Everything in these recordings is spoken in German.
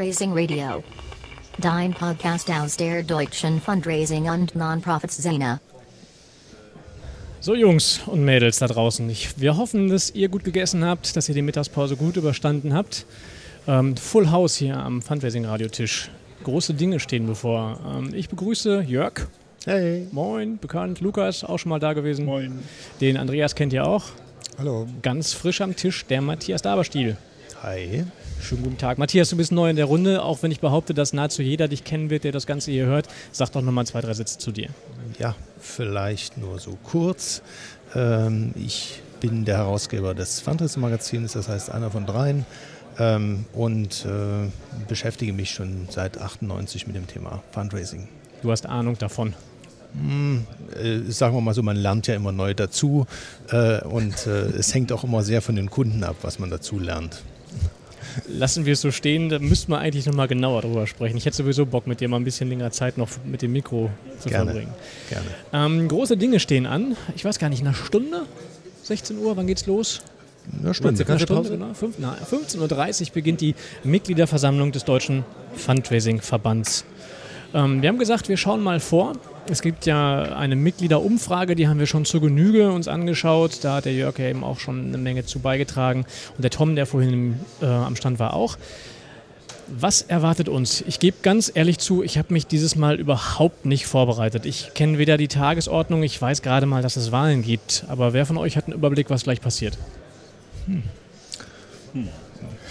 Fundraising Radio. Dein Podcast aus der deutschen Fundraising und Nonprofits-Szene. So Jungs und Mädels da draußen, ich, wir hoffen, dass ihr gut gegessen habt, dass ihr die Mittagspause gut überstanden habt. Ähm, Full House hier am Fundraising-Radiotisch. Große Dinge stehen bevor. Ähm, ich begrüße Jörg. Hey. Moin, bekannt. Lukas, auch schon mal da gewesen. Moin. Den Andreas kennt ihr auch. Hallo. Ganz frisch am Tisch, der Matthias Daberstiel. Hi. Schönen guten Tag. Matthias, du bist neu in der Runde, auch wenn ich behaupte, dass nahezu jeder dich kennen wird, der das Ganze hier hört. Sag doch nochmal zwei, drei Sätze zu dir. Ja, vielleicht nur so kurz. Ähm, ich bin der Herausgeber des Fundraising-Magazins, das heißt einer von dreien. Ähm, und äh, beschäftige mich schon seit 98 mit dem Thema Fundraising. Du hast Ahnung davon. Hm, äh, sagen wir mal so, man lernt ja immer neu dazu äh, und äh, es hängt auch immer sehr von den Kunden ab, was man dazu lernt. Lassen wir es so stehen, da müssten wir eigentlich nochmal genauer drüber sprechen. Ich hätte sowieso Bock, mit dir mal ein bisschen länger Zeit noch mit dem Mikro zu Gerne. verbringen. Gerne. Ähm, große Dinge stehen an. Ich weiß gar nicht, eine Stunde? 16 Uhr, wann geht's los? Eine Stunde. Eine Stunde, genau. Na, 15.30 Uhr beginnt die Mitgliederversammlung des Deutschen Fundraising-Verbands. Ähm, wir haben gesagt, wir schauen mal vor. Es gibt ja eine Mitgliederumfrage, die haben wir schon zur Genüge uns angeschaut. Da hat der Jörg ja eben auch schon eine Menge zu beigetragen. Und der Tom, der vorhin äh, am Stand war, auch. Was erwartet uns? Ich gebe ganz ehrlich zu, ich habe mich dieses Mal überhaupt nicht vorbereitet. Ich kenne weder die Tagesordnung, ich weiß gerade mal, dass es Wahlen gibt. Aber wer von euch hat einen Überblick, was gleich passiert?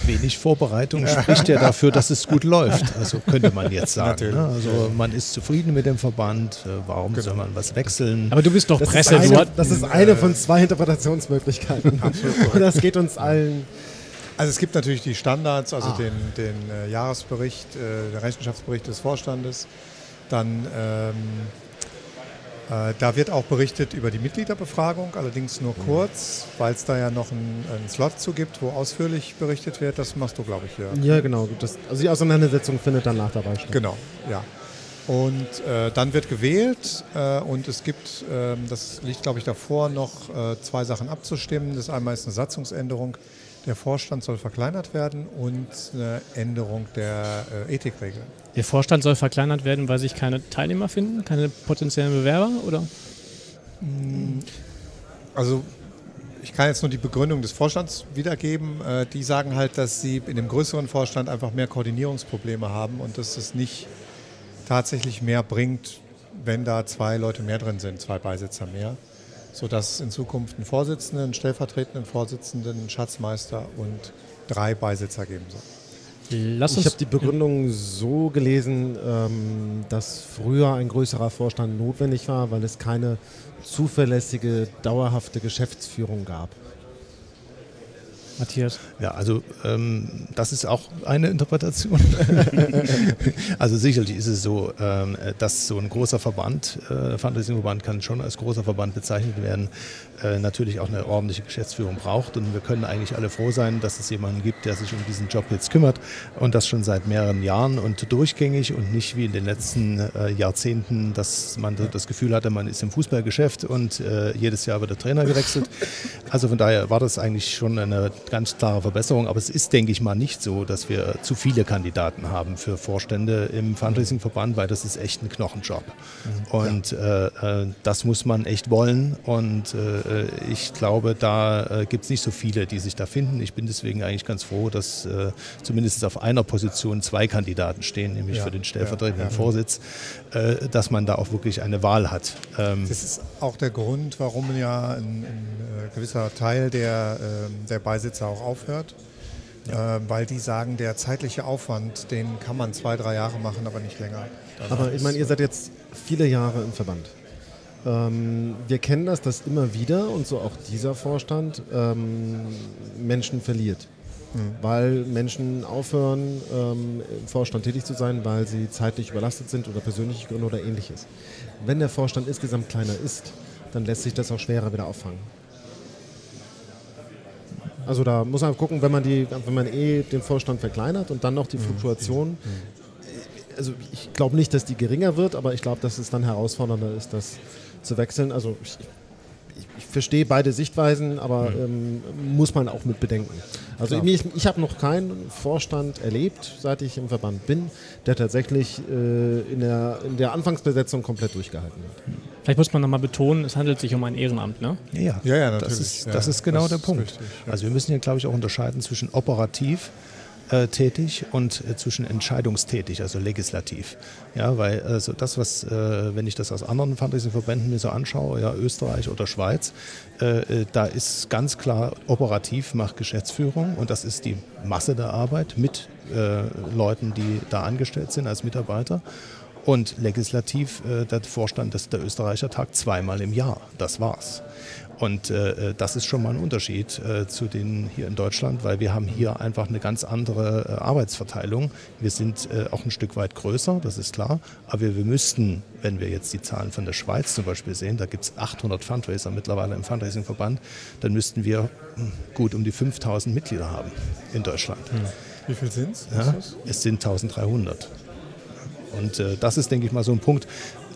Wenig Vorbereitung spricht ja dafür, dass es gut läuft. Also könnte man jetzt sagen. Ne? Also man ist zufrieden mit dem Verband. Äh, Warum soll man was wechseln? Aber du bist doch Das, Presse. ist du eine, hat- das ist eine von zwei Interpretationsmöglichkeiten. Das geht uns allen. Also es gibt natürlich die Standards, also Ah. den, den äh, Jahresbericht, äh, der Rechenschaftsbericht des Vorstandes. Dann ähm, äh, da wird auch berichtet über die Mitgliederbefragung, allerdings nur kurz, weil es da ja noch einen, einen Slot zu gibt, wo ausführlich berichtet wird. Das machst du, glaube ich, hier. Ja, genau. Das, also die Auseinandersetzung findet danach dabei statt. Genau, ja. Und äh, dann wird gewählt äh, und es gibt, ähm, das liegt glaube ich davor, noch äh, zwei Sachen abzustimmen. Das einmal ist eine Satzungsänderung. Der Vorstand soll verkleinert werden und eine Änderung der äh, Ethikregeln. Der Vorstand soll verkleinert werden, weil sich keine Teilnehmer finden, keine potenziellen Bewerber, oder? Also ich kann jetzt nur die Begründung des Vorstands wiedergeben. Äh, die sagen halt, dass sie in dem größeren Vorstand einfach mehr Koordinierungsprobleme haben und dass es nicht tatsächlich mehr bringt, wenn da zwei Leute mehr drin sind, zwei Beisitzer mehr, sodass es in Zukunft einen Vorsitzenden, einen stellvertretenden Vorsitzenden, einen Schatzmeister und drei Beisitzer geben soll. Lass Ich uns habe die Begründung so gelesen, ähm, dass früher ein größerer Vorstand notwendig war, weil es keine zuverlässige, dauerhafte Geschäftsführung gab. Matthias. Ja, also ähm, das ist auch eine Interpretation. also sicherlich ist es so, ähm, dass so ein großer Verband, äh, Fundraising-Verband kann schon als großer Verband bezeichnet werden, äh, natürlich auch eine ordentliche Geschäftsführung braucht. Und wir können eigentlich alle froh sein, dass es jemanden gibt, der sich um diesen Job jetzt kümmert und das schon seit mehreren Jahren und durchgängig und nicht wie in den letzten äh, Jahrzehnten, dass man das Gefühl hatte, man ist im Fußballgeschäft und äh, jedes Jahr wird der Trainer gewechselt. Also von daher war das eigentlich schon eine ganz klare Verbesserung. Aber es ist, denke ich mal, nicht so, dass wir zu viele Kandidaten haben für Vorstände im Fundraising-Verband, weil das ist echt ein Knochenjob. Und äh, äh, das muss man echt wollen. Und äh, ich glaube, da äh, gibt es nicht so viele, die sich da finden. Ich bin deswegen eigentlich ganz froh, dass äh, zumindest auf einer Position zwei Kandidaten stehen, nämlich Ja, für den stellvertretenden ja, ja. Vorsitz, äh, dass man da auch wirklich eine Wahl hat. Ähm, Das ist auch der Grund, warum ja ein, ein äh, gewisser Teil der, ähm, der Beisitzer auch aufhört. Äh, weil die sagen, der zeitliche Aufwand, den kann man zwei, drei Jahre machen, aber nicht länger. Das Aber ich meine, ihr seid jetzt viele Jahre im Verband. Ähm, wir kennen das, dass immer wieder, und so auch dieser Vorstand, ähm, Menschen verliert. Weil Menschen aufhören, ähm, im Vorstand tätig zu sein, weil sie zeitlich überlastet sind oder persönliche Gründe oder ähnliches. Wenn der Vorstand insgesamt kleiner ist, dann lässt sich das auch schwerer wieder auffangen. Also da muss man gucken, wenn man, die, wenn man eh den Vorstand verkleinert und dann noch die Fluktuation also ich glaube nicht, dass die geringer wird, aber ich glaube, dass es dann herausfordernder ist, das zu wechseln. Also ich, ich, ich verstehe beide Sichtweisen, aber ähm, muss man auch mit bedenken. Also ich, ich habe noch keinen Vorstand erlebt, seit ich im Verband bin, der tatsächlich äh, in, der, in der Anfangsbesetzung komplett durchgehalten hat. Vielleicht muss man nochmal betonen, es handelt sich um ein Ehrenamt, ne? Ja, ja, Ja, ja, Das natürlich. ist, Ja, das ist genau das der ist Punkt. richtig, ja. Also wir müssen hier, glaube ich, auch unterscheiden zwischen operativ äh, tätig und äh, zwischen entscheidungstätig, also legislativ. Ja, weil also das, was, äh, wenn ich das aus anderen Fundraising-Verbänden mir so anschaue, ja, Österreich oder Schweiz, äh, äh, da ist ganz klar operativ macht Geschäftsführung und das ist die Masse der Arbeit mit äh, Leuten, die da angestellt sind als Mitarbeiter. Und legislativ, äh, der Vorstand des, der Österreicher tagt zweimal im Jahr. Das war's. Und äh, das ist schon mal ein Unterschied äh, zu den hier in Deutschland, weil wir haben hier einfach eine ganz andere äh, Arbeitsverteilung. Wir sind äh, auch ein Stück weit größer, das ist klar. Aber wir, wir müssten, wenn wir jetzt die Zahlen von der Schweiz zum Beispiel sehen, da gibt es 800 Fundraiser mittlerweile im Fundraising-Verband, dann müssten wir hm, gut um die 5000 Mitglieder haben in Deutschland. Wie viel sind es? Ja, es sind 1300. Und äh, das ist, denke ich mal, so ein Punkt,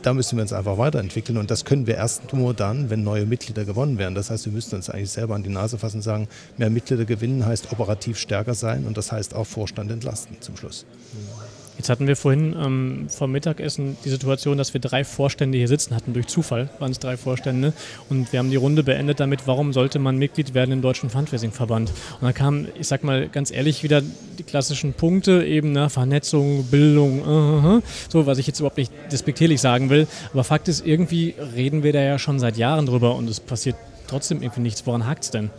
da müssen wir uns einfach weiterentwickeln. Und das können wir erst nur dann, wenn neue Mitglieder gewonnen werden. Das heißt, wir müssten uns eigentlich selber an die Nase fassen und sagen, mehr Mitglieder gewinnen heißt operativ stärker sein und das heißt auch Vorstand entlasten zum Schluss. Jetzt hatten wir vorhin ähm, vor Mittagessen die Situation, dass wir drei Vorstände hier sitzen hatten. Durch Zufall waren es drei Vorstände. Und wir haben die Runde beendet damit, warum sollte man Mitglied werden im Deutschen Fundraising-Verband? Und da kamen, ich sag mal ganz ehrlich, wieder die klassischen Punkte, eben ne, Vernetzung, Bildung, uh, so, was ich jetzt überhaupt nicht despektierlich sagen will. Aber Fakt ist, irgendwie reden wir da ja schon seit Jahren drüber und es passiert trotzdem irgendwie nichts. Woran hakt es denn?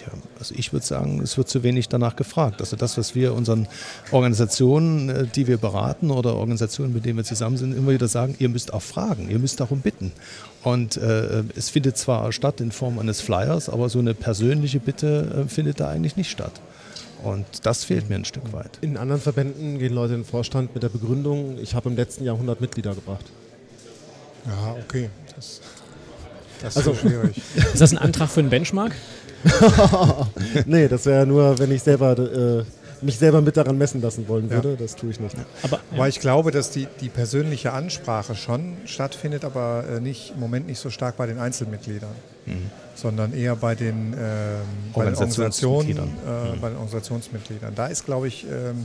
Tja, also ich würde sagen, es wird zu wenig danach gefragt. Also das, was wir unseren Organisationen, äh, die wir beraten oder Organisationen, mit denen wir zusammen sind, immer wieder sagen, ihr müsst auch fragen, ihr müsst darum bitten. Und äh, es findet zwar statt in Form eines Flyers, aber so eine persönliche Bitte äh, findet da eigentlich nicht statt. Und das fehlt mir ein Stück weit. In anderen Verbänden gehen Leute in den Vorstand mit der Begründung, ich habe im letzten Jahr 100 Mitglieder gebracht. Ja, okay. Das, das Also- ist schwierig. Ist das ein Antrag für einen Benchmark? nee, das wäre nur, wenn ich selber äh, mich selber mit daran messen lassen wollen Ja. würde. Das tue ich nicht. Aber Weil ich glaube, dass die, die persönliche Ansprache schon stattfindet, aber äh, nicht, im Moment nicht so stark bei den Einzelmitgliedern, sondern eher bei den, ähm, bei den Organisationen, Organisationsmitgliedern. äh, bei den Organisationsmitgliedern. Da ist, glaube ich, ähm,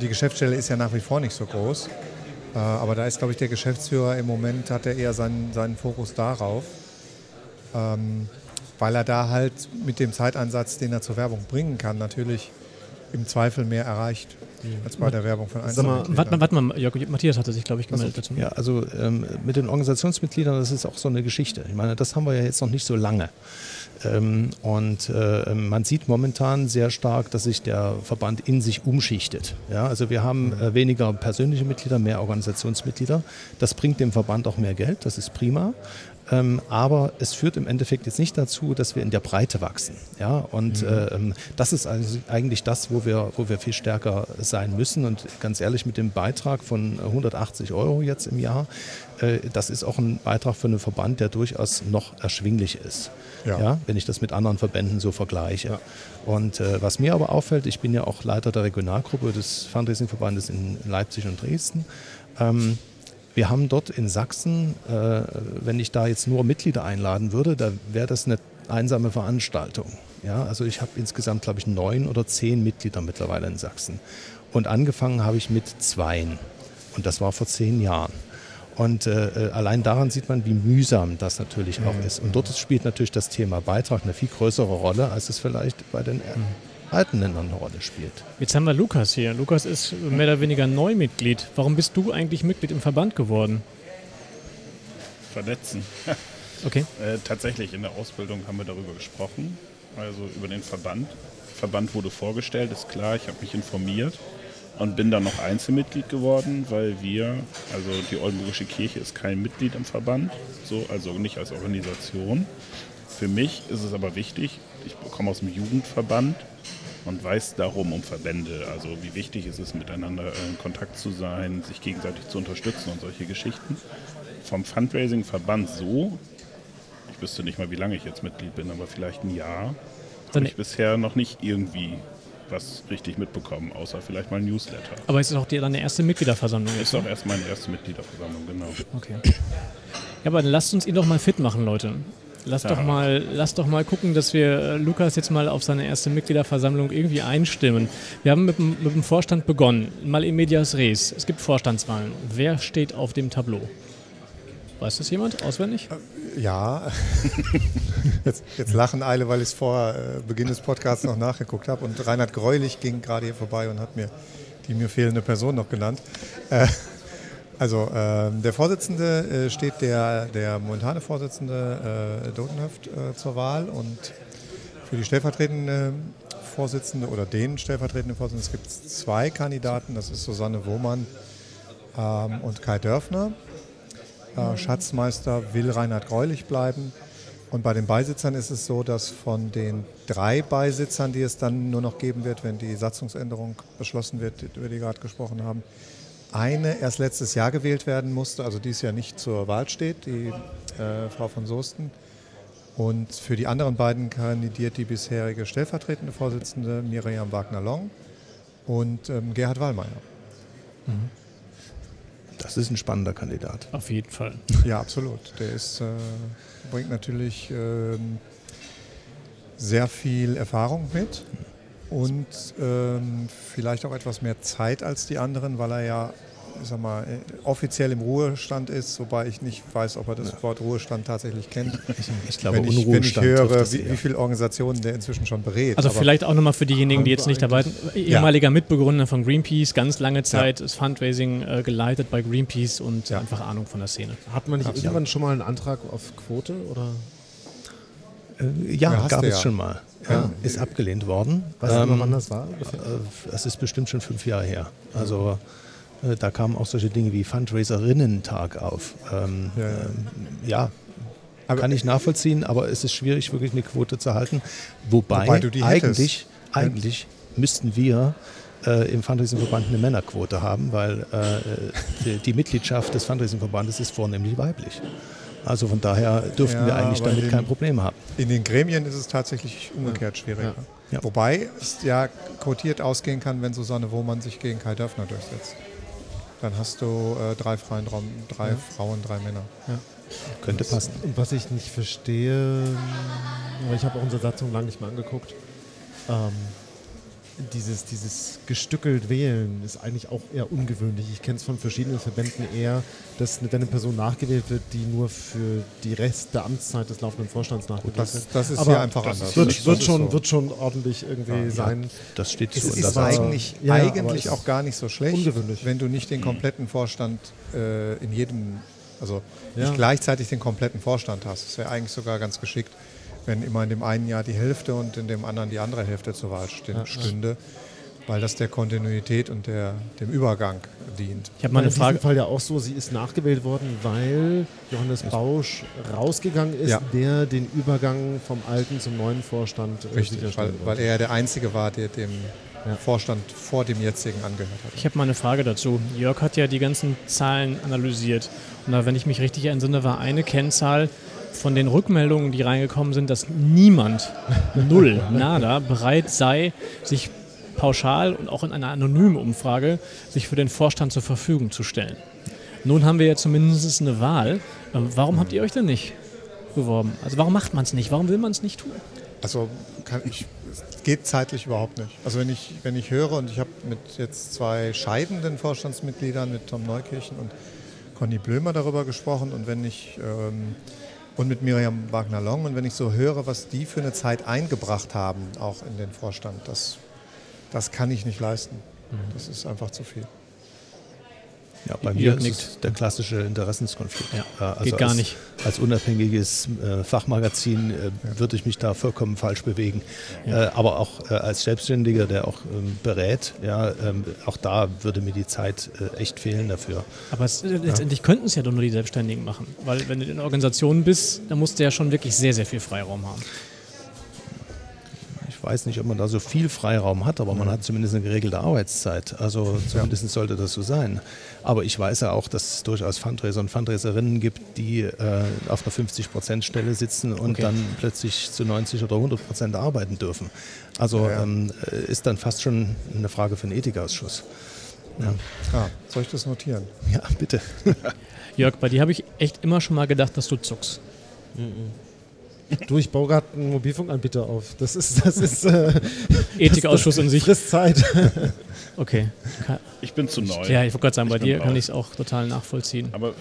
die Geschäftsstelle ist ja nach wie vor nicht so groß, äh, aber da ist, glaube ich, der Geschäftsführer im Moment, hat er eher seinen, seinen Fokus darauf, ähm, weil er da halt mit dem Zeiteinsatz, den er zur Werbung bringen kann, natürlich im Zweifel mehr erreicht als bei der Werbung von Einzelmitgliedern. warte mal, warte mal, Jörg, Matthias hatte sich, glaube ich, gemeldet dazu. Ja, also ähm, mit den Organisationsmitgliedern, das ist auch so eine Geschichte. Ich meine, das haben wir ja jetzt noch nicht so lange. Ähm, und äh, man sieht momentan sehr stark, dass sich der Verband in sich umschichtet. Ja, also wir haben äh, weniger persönliche Mitglieder, mehr Organisationsmitglieder. Das bringt dem Verband auch mehr Geld, das ist prima. Ähm, aber es führt im Endeffekt jetzt nicht dazu, dass wir in der Breite wachsen. Ja? Und äh, ähm, das ist also eigentlich das, wo wir, wo wir viel stärker sein müssen. Und ganz ehrlich, mit dem Beitrag von 180 Euro jetzt im Jahr, äh, das ist auch ein Beitrag für einen Verband, der durchaus noch erschwinglich ist. Ja. Ja. wenn ich das mit anderen Verbänden so vergleiche. Und äh, was mir aber auffällt, ich bin ja auch Leiter der Regionalgruppe des Fundraising-Verbandes in Leipzig und Dresden. Ähm, wir haben dort in Sachsen, äh, wenn ich da jetzt nur Mitglieder einladen würde, da wäre das eine einsame Veranstaltung. Ja, also ich habe insgesamt, glaube ich, neun oder zehn Mitglieder mittlerweile in Sachsen. Und angefangen habe ich mit zweien. Und das war vor zehn Jahren. Und äh, allein daran sieht man, wie mühsam das natürlich auch ist. Und dort spielt natürlich das Thema Beitrag eine viel größere Rolle, als es vielleicht bei den äh, alten Ländern eine Rolle spielt. Jetzt haben wir Lukas hier. Lukas ist mehr oder weniger Neumitglied. Warum bist du eigentlich Mitglied im Verband geworden? vernetzen. Okay. Äh, tatsächlich, in der Ausbildung haben wir darüber gesprochen, also über den Verband. Verband wurde vorgestellt, ist klar, ich habe mich informiert und bin dann noch Einzelmitglied geworden, weil wir, also die Oldenburgische Kirche ist kein Mitglied im Verband, so, also nicht als Organisation. Für mich ist es aber wichtig, ich komme aus dem Jugendverband und weiß darum um Verbände, also wie wichtig es ist, miteinander äh, in Kontakt zu sein, sich gegenseitig zu unterstützen und solche Geschichten. Vom Fundraising-Verband so, ich wüsste nicht mal, wie lange ich jetzt Mitglied bin, aber vielleicht ein Jahr, habe ich bisher noch nicht irgendwie was richtig mitbekommen, außer vielleicht mal ein Newsletter. Aber es ist auch die, deine erste Mitgliederversammlung. Ist auch erst meine erste Mitgliederversammlung, genau. Okay. Ja, aber dann lasst uns ihn doch mal fit machen, Leute. Lass doch mal, lass doch mal gucken, dass wir äh, Lukas jetzt mal auf seine erste Mitgliederversammlung irgendwie einstimmen. Wir haben mit dem, mit dem Vorstand begonnen, mal in medias res. Es gibt Vorstandswahlen. Wer steht auf dem Tableau? Weiß das jemand auswendig? Ja, jetzt, jetzt lachen alle, weil ich es vor äh, Beginn des Podcasts noch nachgeguckt habe. Und Reinhard Greulich ging gerade hier vorbei und hat mir die mir fehlende Person noch genannt. Äh, also ähm, der Vorsitzende äh, steht der, der momentane Vorsitzende äh, Dotenhöft äh, zur Wahl und für die stellvertretende Vorsitzende oder den stellvertretenden Vorsitzenden gibt es zwei Kandidaten. Das ist Susanne Wohmann ähm, und Kai Dörfner. Äh, Schatzmeister will Reinhard Greulich bleiben. Und bei den Beisitzern ist es so, dass von den drei Beisitzern, die es dann nur noch geben wird, wenn die Satzungsänderung beschlossen wird, über die wir gerade gesprochen haben, eine erst letztes Jahr gewählt werden musste, also dies Jahr nicht zur Wahl steht, die äh, Frau von Soesten. Und für die anderen beiden kandidiert die bisherige stellvertretende Vorsitzende Miriam Wagner-Long und ähm, Gerhard Wallmeier. Das ist ein spannender Kandidat. Auf jeden Fall. Ja, absolut. Der ist, äh, bringt natürlich ähm, sehr viel Erfahrung mit und ähm, vielleicht auch etwas mehr Zeit als die anderen, weil er ja, ich sag mal, äh, offiziell im Ruhestand ist, wobei ich nicht weiß, ob er das Wort Ruhestand tatsächlich kennt. Ich glaube, wenn, ich, wenn ich höre, wie, wie viele Organisationen der inzwischen schon berät. Also Aber- vielleicht auch nochmal für diejenigen, die jetzt nicht dabei sind. Ehemaliger Mitbegründer von Greenpeace, ganz lange Zeit ist Fundraising äh, geleitet bei Greenpeace und Ja. einfach Ahnung von der Szene. Hat man nicht irgendwann schon mal einen Antrag auf Quote? Oder? Äh, ja, Ja, gab du es ja. schon mal. Ja, ist abgelehnt worden. Weißt du noch, Ähm, wann das war? Äh, Es ist bestimmt schon fünf Jahre her. Also da kamen auch solche Dinge wie Fundraiserinnen-Tag auf. Ähm, Ja, ja. ähm, ja, Aber- kann ich nachvollziehen, aber es ist schwierig, wirklich eine Quote zu halten. Wobei, Wobei eigentlich, eigentlich müssten wir äh, im Fundraising-Verband eine Männerquote haben, weil äh, die, die Mitgliedschaft des Fundraising-Verbandes ist vornehmlich weiblich. Also von daher dürften Ja, wir eigentlich damit den- kein Problem haben. In den Gremien ist es tatsächlich umgekehrt schwieriger. Wobei es ja quotiert ausgehen kann, wenn Susanne Wohmann sich gegen Kai Dörfner durchsetzt. Dann hast du äh, drei freien Raum, drei Frauen, drei Männer. Könnte passen. Und was ich nicht verstehe, aber ich habe auch unsere Satzung lange nicht mehr angeguckt, ähm, dieses, dieses gestückelt wählen ist eigentlich auch eher ungewöhnlich. Ich kenne es von verschiedenen Verbänden eher, dass wenn eine Person nachgewählt wird, die nur für die Rest der Amtszeit des laufenden Vorstands nachgewählt Das, wird. das ist Aber hier einfach das anders. Wird, Das- wird, das schon, ist so. wird schon ordentlich irgendwie sein. Das steht Es so in ist Satzung. eigentlich, Ja, ja, eigentlich es auch gar nicht so schlecht, ungewöhnlich. wenn du nicht den kompletten Vorstand äh, in jedem, also Ja. nicht gleichzeitig den kompletten Vorstand hast. Das wäre eigentlich sogar ganz geschickt, wenn immer in dem einen Jahr die Hälfte und in dem anderen die andere Hälfte zur Wahl stün- stünde, weil das der Kontinuität und der, dem Übergang dient. Ich habe mal in eine diesem Frage. Fall ja auch so, sie ist nachgewählt worden, weil Johannes Bausch rausgegangen ist, Ja. der den Übergang vom alten zum neuen Vorstand äh, Richtig, weil, weil er ja der Einzige war, der dem Ja. Vorstand vor dem jetzigen angehört hat. Ich habe mal eine Frage dazu. Jörg hat ja die ganzen Zahlen analysiert. Und da, wenn ich mich richtig entsinne, war eine Kennzahl von den Rückmeldungen, die reingekommen sind, dass niemand, null, nada, bereit sei, sich pauschal und auch in einer anonymen Umfrage sich für den Vorstand zur Verfügung zu stellen. Nun haben wir ja zumindest eine Wahl. Ähm, Warum habt ihr euch denn nicht beworben? Also warum macht man es nicht? Warum will man es nicht tun? Also ich, es geht zeitlich überhaupt nicht. Also wenn ich, wenn ich höre und ich habe mit jetzt zwei scheidenden Vorstandsmitgliedern, mit Tom Neukirchen und Conny Blömer darüber gesprochen und wenn ich ähm, und mit Miriam Wagner-Long und wenn ich so höre, was die für eine Zeit eingebracht haben, auch in den Vorstand, das, das kann ich nicht leisten. Das ist einfach zu viel. Ja, bei mir ist der klassische Interessenskonflikt. Ja, Äh, geht gar als, nicht. Als unabhängiges äh, Fachmagazin äh, würde ich mich da vollkommen falsch bewegen. Äh, aber auch äh, als Selbstständiger, der auch ähm, berät, ja, ähm, auch da würde mir die Zeit äh, echt fehlen dafür. Aber es, äh, letztendlich könnten es ja doch nur die Selbstständigen machen. Weil wenn du in Organisationen bist, dann musst du ja schon wirklich sehr, sehr viel Freiraum haben. Ich weiß nicht, ob man da so viel Freiraum hat, aber man hat zumindest eine geregelte Arbeitszeit. Also zumindest sollte das so sein. Aber ich weiß ja auch, dass es durchaus Fundraiser und Fundraiserinnen gibt, die äh, auf einer 50-Prozent-Stelle sitzen und Okay. dann plötzlich zu 90 oder 100 Prozent arbeiten dürfen. Also Ja, ja. Ähm, äh, ist dann fast schon eine Frage für den Ethikausschuss. Ja, Ah, soll ich das notieren? ja bitte. Jörg, bei dir habe ich echt immer schon mal gedacht, dass du zuckst. Du, ich baue gerade einen Mobilfunkanbieter auf. Das ist, das ist äh, Ethikausschuss in sich. frisst Zeit. Okay. Ka- Ich bin zu neu. Ja, ich wollte gerade sagen, bei dir kann ich es auch total nachvollziehen. Aber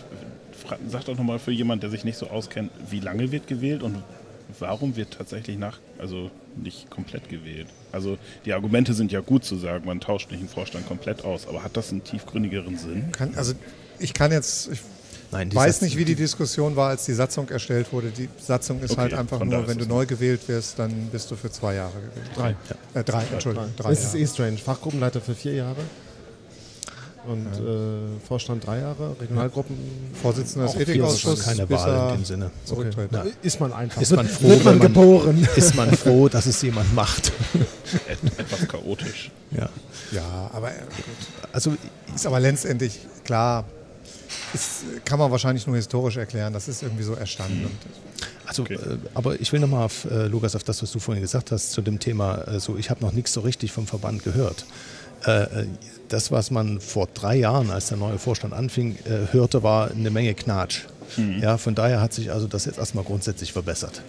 fra- sag doch nochmal für jemanden, der sich nicht so auskennt, wie lange wird gewählt und warum wird tatsächlich nach, also nicht komplett gewählt? Also die Argumente sind ja gut zu sagen, man tauscht nicht den Vorstand komplett aus, aber hat das einen tiefgründigeren Sinn? Kann, also ich kann jetzt, ich Nein, die weiß nicht, wie die Diskussion war, als die Satzung erstellt wurde. Die Satzung ist Okay, halt einfach nur, wenn du neu gewählt wirst, dann bist du für zwei Jahre gewählt. Drei. Äh, drei, Entschuldigung, drei Das ist eh strange. Fachgruppenleiter für vier Jahre. Und äh, Vorstand drei Jahre, Regionalgruppen. Vorsitzender des Ethikausschusses. keine bis Wahl er in dem Sinne. Zurücktritt. Ja. Ist man einfach. Ist man froh, wird man geboren. Ist man froh, dass es jemand macht. Et etwas chaotisch. ja. Ja, aber äh, Also ist aber letztendlich klar. Ist, kann man wahrscheinlich nur historisch erklären. Das ist irgendwie so erstanden. Und Also, Okay. äh, aber ich will nochmal auf, äh, Lukas, auf das, was du vorhin gesagt hast, zu dem Thema, äh, so, ich habe noch nichts so richtig vom Verband gehört. Äh, äh, das, was man vor drei Jahren, als der neue Vorstand anfing, äh, hörte, war eine Menge Knatsch. Ja, von daher hat sich also das jetzt erstmal grundsätzlich verbessert.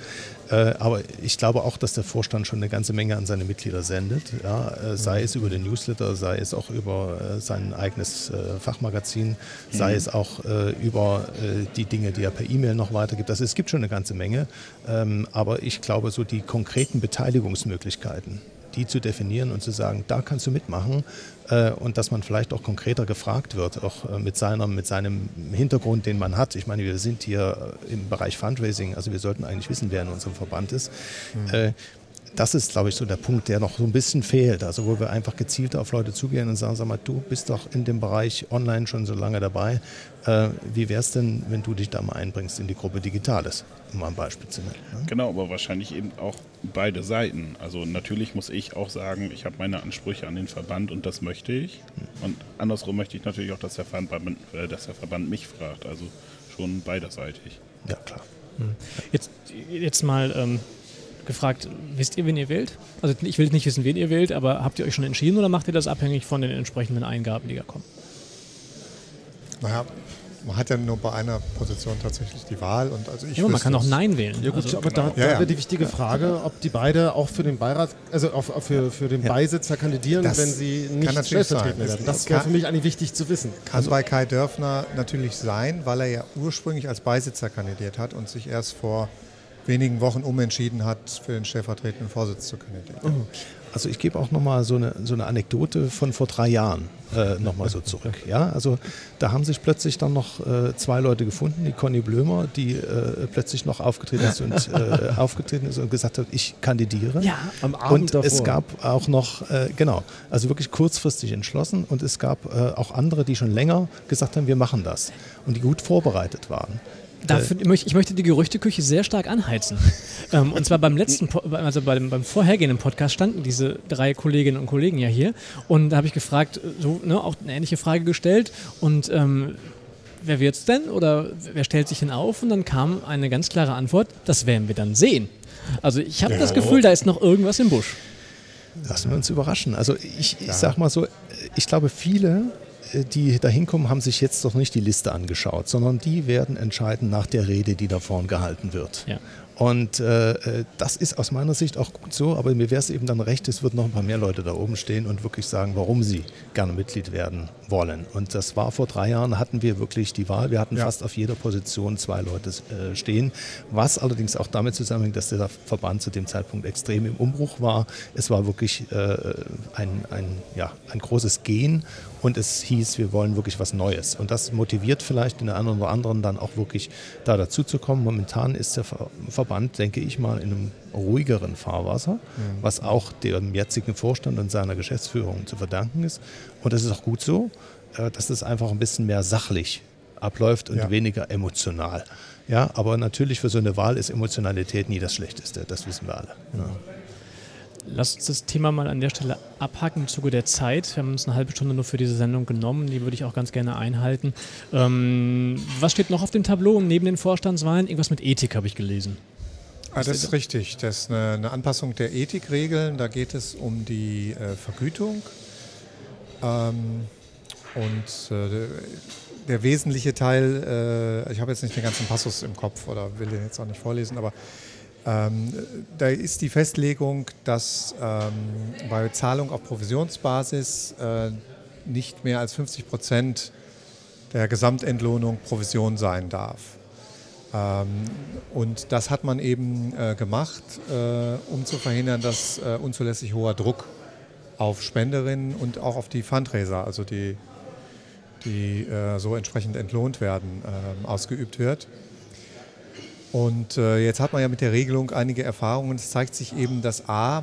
Äh, aber ich glaube auch, dass der Vorstand schon eine ganze Menge an seine Mitglieder sendet. Ja, äh, sei es über den Newsletter, sei es auch über äh, sein eigenes Fachmagazin, sei es auch über die Dinge, die er per E-Mail noch weitergibt. Also es gibt schon eine ganze Menge. Ähm, aber ich glaube, so die konkreten Beteiligungsmöglichkeiten, die zu definieren und zu sagen, da kannst du mitmachen äh, und dass man vielleicht auch konkreter gefragt wird, auch äh, mit, seiner, mit seinem Hintergrund, den man hat. Ich meine, wir sind hier äh, im Bereich Fundraising, also wir sollten eigentlich wissen, wer in unserem Verband ist. Äh, das ist, glaube ich, so der Punkt, der noch so ein bisschen fehlt. Also wo wir einfach gezielt auf Leute zugehen und sagen, sag mal, du bist doch in dem Bereich online schon so lange dabei. Äh, wie wäre es denn, wenn du dich da mal einbringst in die Gruppe Digitales, um mal ein Beispiel zu nennen. Ne? Genau, aber wahrscheinlich eben auch beide Seiten. Also natürlich muss ich auch sagen, ich habe meine Ansprüche an den Verband und das möchte ich. Und andersrum möchte ich natürlich auch, dass der Verband, äh, dass der Verband mich fragt. Also schon beiderseitig. Ja, klar. Jetzt, jetzt mal ähm, gefragt, wisst ihr, wen ihr wählt? Also ich will nicht wissen, wen ihr wählt, aber habt ihr euch schon entschieden oder macht ihr das abhängig von den entsprechenden Eingaben, die da kommen? naja, man hat ja nur bei einer Position tatsächlich die Wahl. Und also ich Ja, man kann auch. Nein wählen. Ja gut, also, aber da, Ja, da ja. wäre die wichtige Frage, ob die beide auch für den Beirat, also auf, auf für, für den Beisitzer kandidieren, Das wenn sie nicht stellvertretend sein. werden. Das Das wäre kann- für mich eigentlich wichtig zu wissen. Kann bei Kai Dörfner natürlich sein, weil er ja ursprünglich als Beisitzer kandidiert hat und sich erst vor wenigen Wochen umentschieden hat, für den stellvertretenden Vorsitz zu kandidieren. Also ich gebe auch nochmal so eine, so eine Anekdote von vor drei Jahren äh, nochmal so zurück. Ja, also da haben sich plötzlich dann noch äh, zwei Leute gefunden, die Conny Blömer, die äh, plötzlich noch aufgetreten ist und äh, aufgetreten ist und gesagt hat, ich kandidiere. Ja, am Abend und es davor. gab auch noch, äh, genau, also wirklich kurzfristig entschlossen und es gab äh, auch andere, die schon länger gesagt haben, wir machen das und die gut vorbereitet waren. Dafür, ich möchte- die Gerüchteküche sehr stark anheizen. ähm, und zwar beim letzten, also beim, beim vorhergehenden Podcast standen diese drei Kolleginnen und Kollegen ja hier. Und da habe ich gefragt, so, ne, auch eine ähnliche Frage gestellt. Und ähm, wer wird's denn? Oder wer stellt sich denn auf? Und dann kam eine ganz klare Antwort, das werden wir dann sehen. Also ich habe das Gefühl, da ist noch irgendwas im Busch. Lassen wir uns überraschen. Also ich, ich sag mal so, ich glaube, viele, äh, die da hinkommen, haben sich jetzt doch nicht die Liste angeschaut, sondern die werden entscheiden nach der Rede, die da vorn gehalten wird. Ja. Und äh, äh, das ist aus meiner Sicht auch gut so, aber mir wäre es eben dann recht, es wird noch ein paar mehr Leute da oben stehen und wirklich sagen, warum sie gerne Mitglied werden wollen. Und das war vor drei Jahren, hatten wir wirklich die Wahl. Wir hatten Ja. fast auf jeder Position zwei Leute äh, stehen, was allerdings auch damit zusammenhängt, dass der Verband zu dem Zeitpunkt extrem im Umbruch war. Es war wirklich äh, ein, ein, ja, ein großes Gehen und es hieß, wir wollen wirklich was Neues. Und das motiviert vielleicht den einen oder anderen dann auch wirklich da dazu zu kommen. Momentan ist der Ver Verband, denke ich mal, in einem ruhigeren Fahrwasser, was auch dem jetzigen Vorstand und seiner Geschäftsführung zu verdanken ist. Und das ist auch gut so, äh, dass es einfach ein bisschen mehr sachlich abläuft und Ja. weniger emotional. Ja, aber natürlich für so eine Wahl ist Emotionalität nie das Schlechteste, das wissen wir alle. Ja. Lass uns das Thema mal an der Stelle abhaken im Zuge der Zeit. Wir haben uns eine halbe Stunde nur für diese Sendung genommen, die würde ich auch ganz gerne einhalten. Ähm, was steht noch auf dem Tableau neben den Vorstandswahlen? Irgendwas mit Ethik habe ich gelesen. Ah, das ist richtig. Das ist eine, eine Anpassung der Ethikregeln. Da geht es um die äh, Vergütung. Ähm, und äh, der, wesentliche Teil, äh, ich habe jetzt nicht den ganzen Passus im Kopf oder will den jetzt auch nicht vorlesen, aber Ähm, da ist die Festlegung, dass ähm, bei Zahlung auf Provisionsbasis äh, nicht mehr als 50 Prozent der Gesamtentlohnung Provision sein darf. Ähm, und das hat man eben äh, gemacht, äh, um zu verhindern, dass äh, unzulässig hoher Druck auf Spenderinnen und auch auf die Fundraiser, also die, die äh, so entsprechend entlohnt werden, ähm, ausgeübt wird. Und äh, jetzt hat man ja mit der Regelung einige Erfahrungen. Es zeigt sich eben, dass A,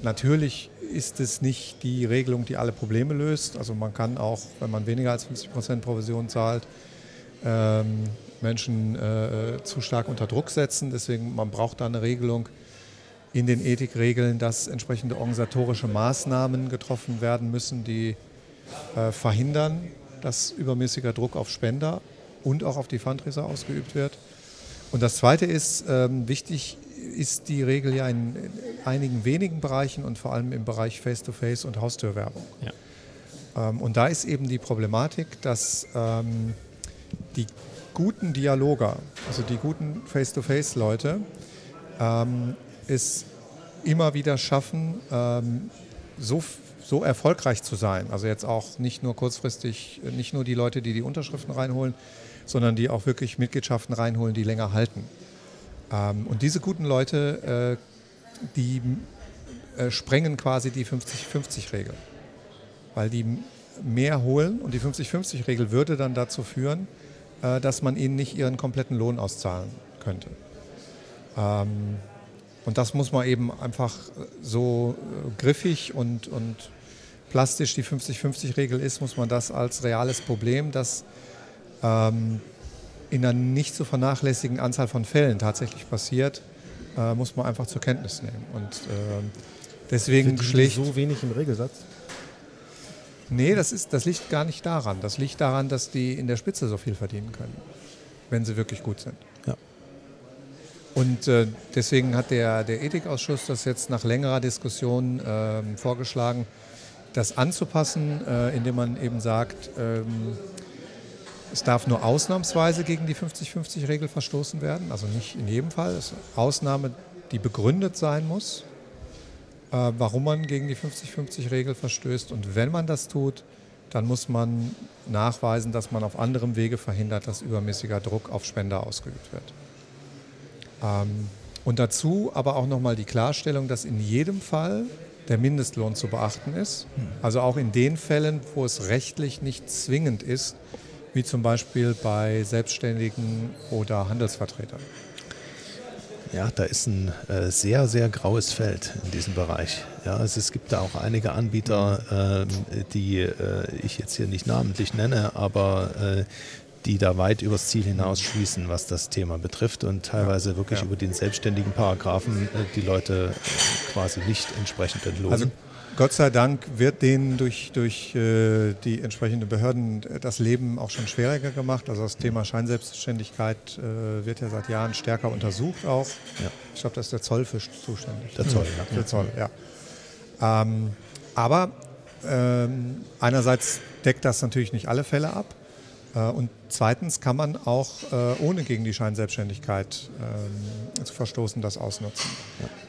natürlich ist es nicht die Regelung, die alle Probleme löst. Also man kann auch, wenn man weniger als 50 Prozent Provision zahlt, ähm, Menschen äh, zu stark unter Druck setzen. Deswegen man braucht da eine Regelung in den Ethikregeln, dass entsprechende organisatorische Maßnahmen getroffen werden müssen, die äh, verhindern, dass übermäßiger Druck auf Spender und auch auf die Fundraiser ausgeübt wird. Und das Zweite ist, ähm, wichtig ist die Regel ja in, in, einigen wenigen Bereichen und vor allem im Bereich Face-to-Face -face und Haustürwerbung. Ja. Ähm, und da ist eben die Problematik, dass ähm, die guten Dialoger, also die guten Face-to-Face-Leute, ähm, es immer wieder schaffen, ähm, so, so erfolgreich zu sein. Also jetzt auch nicht nur kurzfristig, nicht nur die Leute, die die Unterschriften reinholen, sondern die auch wirklich Mitgliedschaften reinholen, die länger halten. Ähm, und diese guten Leute, äh, die äh, sprengen quasi die 50-50-Regel, weil die mehr holen und die 50-50-Regel würde dann dazu führen, äh, dass man ihnen nicht ihren kompletten Lohn auszahlen könnte. Ähm, und das muss man eben einfach so äh, griffig und, und plastisch die 50-50-Regel ist, muss man das als reales Problem, das ähm, in einer nicht zu vernachlässigen Anzahl von Fällen tatsächlich passiert, äh, muss man einfach zur Kenntnis nehmen. Und äh, deswegen schlicht. so wenig im Regelsatz? Nee, das, ist, das liegt gar nicht daran. Das liegt daran, dass die in der Spitze so viel verdienen können, wenn sie wirklich gut sind. Ja. Und äh, deswegen hat der, der Ethikausschuss das jetzt nach längerer Diskussion äh, vorgeschlagen, das anzupassen, äh, indem man eben sagt, ähm, es darf nur ausnahmsweise gegen die 50-50-Regel verstoßen werden, also nicht in jedem Fall. Es ist eine Ausnahme, die begründet sein muss, äh, warum man gegen die 50-50-Regel verstößt. Und wenn man das tut, dann muss man nachweisen, dass man auf anderem Wege verhindert, dass übermäßiger Druck auf Spender ausgeübt wird. Ähm, und dazu aber auch nochmal die Klarstellung, dass in jedem Fall der Mindestlohn zu beachten ist. Also auch in den Fällen, wo es rechtlich nicht zwingend ist, wie zum Beispiel bei Selbstständigen oder Handelsvertretern. Ja, da ist ein äh, sehr, sehr graues Feld in diesem Bereich. Ja, also es gibt da auch einige Anbieter, äh, die äh, ich jetzt hier nicht namentlich nenne, aber äh, die da weit übers Ziel hinaus schließen, was das Thema betrifft und teilweise wirklich ja. über den selbstständigen Paragraphen äh, die Leute äh, quasi nicht entsprechend entlohnen. Also Gott sei Dank wird denen durch, durch äh, die entsprechenden Behörden das Leben auch schon schwieriger gemacht. Also das Thema Scheinselbstständigkeit äh, wird ja seit Jahren stärker untersucht auch. Ja. Ich glaube, das ist der Zoll für zuständig. Der Zoll, ja. Der Zoll, ja. Ähm, aber ähm, einerseits deckt das natürlich nicht alle Fälle ab. Äh, und zweitens kann man auch äh, ohne gegen die Scheinselbstständigkeit ähm, zu verstoßen das ausnutzen.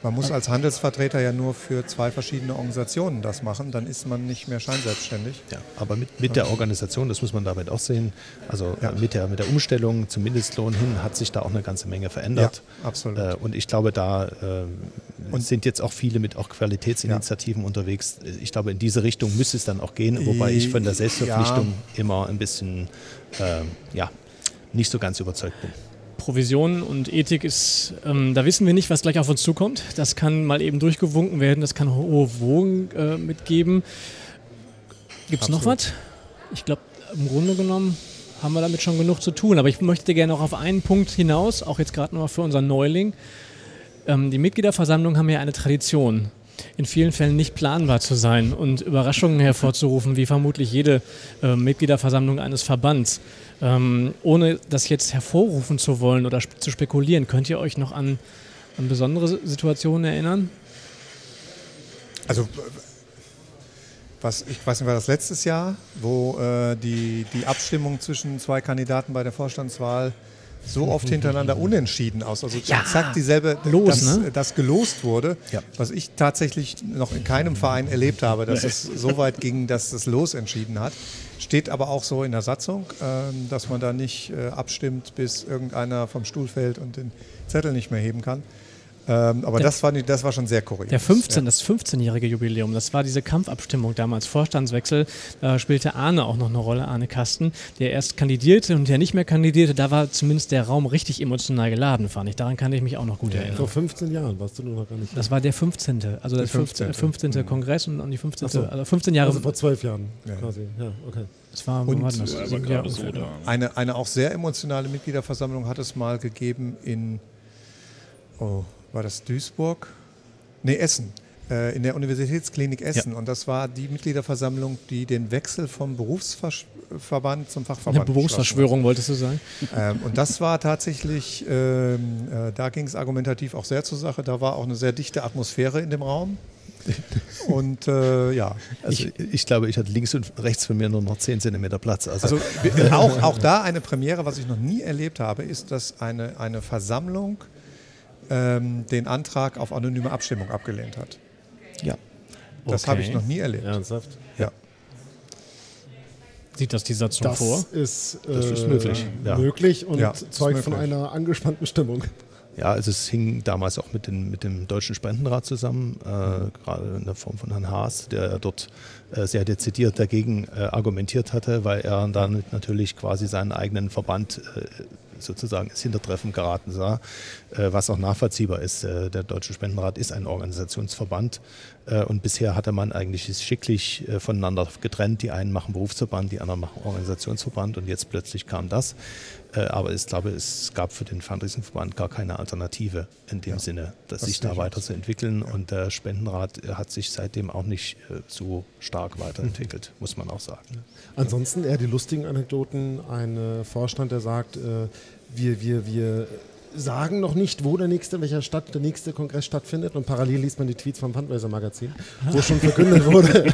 Man muss als Handelsvertreter ja nur für zwei verschiedene Organisationen das machen, dann ist man nicht mehr scheinselbstständig. Ja, aber mit, mit der Organisation, das muss man damit auch sehen, also ja. mit, der, mit der Umstellung zum Mindestlohn hin hat sich da auch eine ganze Menge verändert. Ja, absolut. Äh, und ich glaube, da und sind jetzt auch viele mit auch Qualitätsinitiativen ja. unterwegs. Ich glaube, in diese Richtung müsste es dann auch gehen, wobei ich von der Selbstverpflichtung immer ein bisschen äh, ja, nicht so ganz überzeugt bin. Provision und Ethik ist, ähm, da wissen wir nicht, was gleich auf uns zukommt. Das kann mal eben durchgewunken werden, das kann hohe Wogen äh, mitgeben. Gibt es noch was? Ich glaube, im Grunde genommen haben wir damit schon genug zu tun. Aber ich möchte gerne noch auf einen Punkt hinaus, auch jetzt gerade nochmal für unseren Neuling. Ähm, die Mitgliederversammlungen haben ja eine Tradition, in vielen Fällen nicht planbar zu sein und Überraschungen hervorzurufen, wie vermutlich jede äh, Mitgliederversammlung eines Verbands. Ähm, ohne das jetzt hervorrufen zu wollen oder sp zu spekulieren, könnt ihr euch noch an, an besondere Situationen erinnern? Also was, ich weiß nicht, war das letztes Jahr, wo äh, die, die Abstimmung zwischen zwei Kandidaten bei der Vorstandswahl so oft hintereinander unentschieden aus. Also Ja. exakt dieselbe, Los, dass, ne? das gelost wurde, Ja. was ich tatsächlich noch in keinem Verein erlebt habe, dass es so weit ging, dass das Los entschieden hat. Steht aber auch so in der Satzung, ähm, dass man da nicht äh, abstimmt, bis irgendeiner vom Stuhl fällt und den Zettel nicht mehr heben kann. Ähm, aber Der- das, war, nicht- das war schon sehr kurios. Der 15, das 15-jährige Jubiläum, das war diese Kampfabstimmung damals, Vorstandswechsel. Da spielte Arne auch noch eine Rolle, Arne Kasten, der erst kandidierte und der nicht mehr kandidierte. Da war zumindest der Raum richtig emotional geladen, fand ich. Daran kann ich mich auch noch gut erinnern. Vor 15 Jahren warst du nur noch gar nicht. Das war der 15. Also der 15. 15. Kongress und, und die 15. Ach so. Also 15 Jahre. also vor zwölf Jahren Ja. quasi. Ja, okay. das war, Und, das? gerade Jahre so da. Eine, eine auch sehr emotionale Mitgliederversammlung hat es mal gegeben in, oh, war das Duisburg? Nee, Essen. Äh, in der Universitätsklinik Essen. Und das war die Mitgliederversammlung, die den Wechsel vom Berufsverband zum Fachverband. Eine Berufsverschwörung, wolltest du sagen? Ähm, und das war tatsächlich, ähm, äh, da ging es argumentativ auch sehr zur Sache. Da war auch eine sehr dichte Atmosphäre in dem Raum. Und äh, ja, Also ich, glaube, ich hatte links und rechts von mir nur noch 10 Zentimeter Platz. Also, Also auch, auch da eine Premiere, was ich noch nie erlebt habe, ist, dass eine, eine Versammlung ähm, den Antrag auf anonyme Abstimmung abgelehnt hat. ja. Das Okay. habe ich noch nie erlebt. Ernsthaft? Ja. Sieht das die Satzung Das vor? ist, äh, Das ist möglich, ja. möglich und Ja, zeugt von möglich. einer angespannten Stimmung. Ja, also es hing damals auch mit, den, mit dem Deutschen Spendenrat zusammen, äh, gerade in der Form von Herrn Haas, der dort äh, sehr dezidiert dagegen äh, argumentiert hatte, weil er dann natürlich quasi seinen eigenen Verband äh, sozusagen ins Hintertreffen geraten sah, äh, was auch nachvollziehbar ist. Äh, der Deutsche Spendenrat ist ein Organisationsverband äh, und bisher hatte man eigentlich es schicklich voneinander getrennt. Die einen machen Berufsverband, die anderen machen Organisationsverband und jetzt plötzlich kam das. Äh, aber ich glaube, es gab für den Fundraising-Verband gar keine Alternative in dem Sinne, dass das sich da weiterzuentwickeln. Und der Spendenrat äh, hat sich seitdem auch nicht äh, so stark weiterentwickelt, muss man auch sagen. Ansonsten eher die lustigen Anekdoten. Ein Vorstand, der sagt, wir, wir, wir sagen noch nicht, wo der nächste, in welcher Stadt der nächste Kongress stattfindet. Und parallel liest man die Tweets vom Fundraiser Magazin, wo schon verkündet wurde.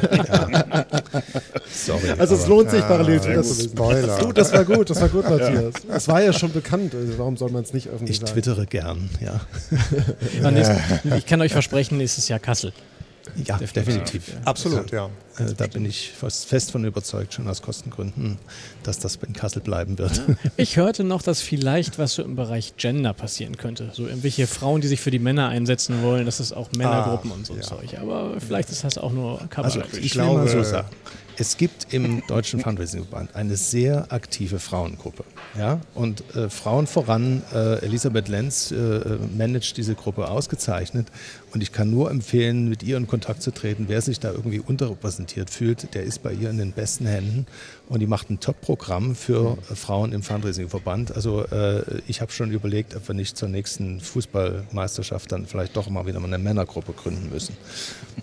Sorry. Also es lohnt sich parallel gut. zu lesen. Spoiler. Du, das war gut, das war gut, Matthias. Es war ja schon bekannt, also warum soll man es nicht öffentlich ich sagen? twittere gern, ja. Ja, ich kann euch versprechen, nächstes Jahr Kassel. Ja, definitiv. Absolut, ja. Äh, da bin ich fast fest von überzeugt, schon aus Kostengründen, dass das in Kassel bleiben wird. Ich hörte noch, dass vielleicht was so im Bereich Gender passieren könnte. So irgendwelche Frauen, die sich für die Männer einsetzen wollen, das ist auch Männergruppen Ah, und so ja. Zeug. Aber vielleicht ist das auch nur Kabarett. Also ich, will mal so sagen. Es gibt im Deutschen Fundraising-Verband eine sehr aktive Frauengruppe. Ja? Und äh, Frauen voran, äh, Elisabeth Lenz äh, äh, managt diese Gruppe ausgezeichnet. Und ich kann nur empfehlen, mit ihr in Kontakt zu treten. Wer sich da irgendwie unterrepräsentiert fühlt, der ist bei ihr in den besten Händen. Und die macht ein Top-Programm für äh, Frauen im Fundraising-Verband. Also äh, ich habe schon überlegt, ob wir nicht zur nächsten Fußballmeisterschaft dann vielleicht doch mal wieder mal eine Männergruppe gründen müssen.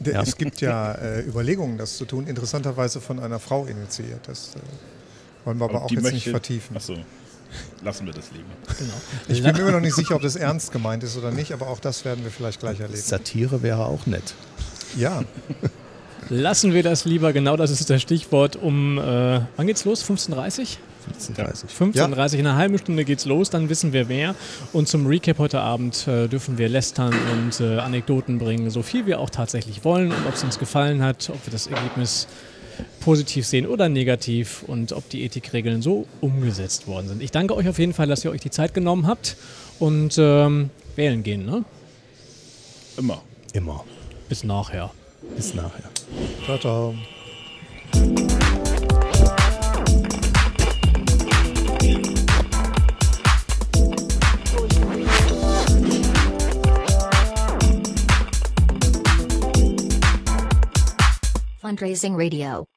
Ja. Es gibt ja Überlegungen, das zu tun, interessanterweise von einer Frau initiiert. Das äh, wollen wir aber Und auch jetzt möchte- nicht vertiefen. Achso, lassen wir das lieber. Ich bin mir immer noch nicht sicher, ob das ernst gemeint ist oder nicht, aber auch das werden wir vielleicht gleich erleben. Satire wäre auch nett. Ja, Lassen wir das lieber, genau das ist das Stichwort. Um, äh, wann geht's los? 15.30 15.30 15.30 in einer halben Stunde geht's los, dann wissen wir wer. Und zum Recap heute Abend äh, dürfen wir lästern und äh, Anekdoten bringen, so viel wir auch tatsächlich wollen und ob es uns gefallen hat, ob wir das Ergebnis positiv sehen oder negativ und ob die Ethikregeln so umgesetzt worden sind. Ich danke euch auf jeden Fall, dass ihr euch die Zeit genommen habt und ähm, wählen gehen. Ne? Immer. Immer. Bis nachher. Bis nachher. ciao, ciao. Fundraising Radio.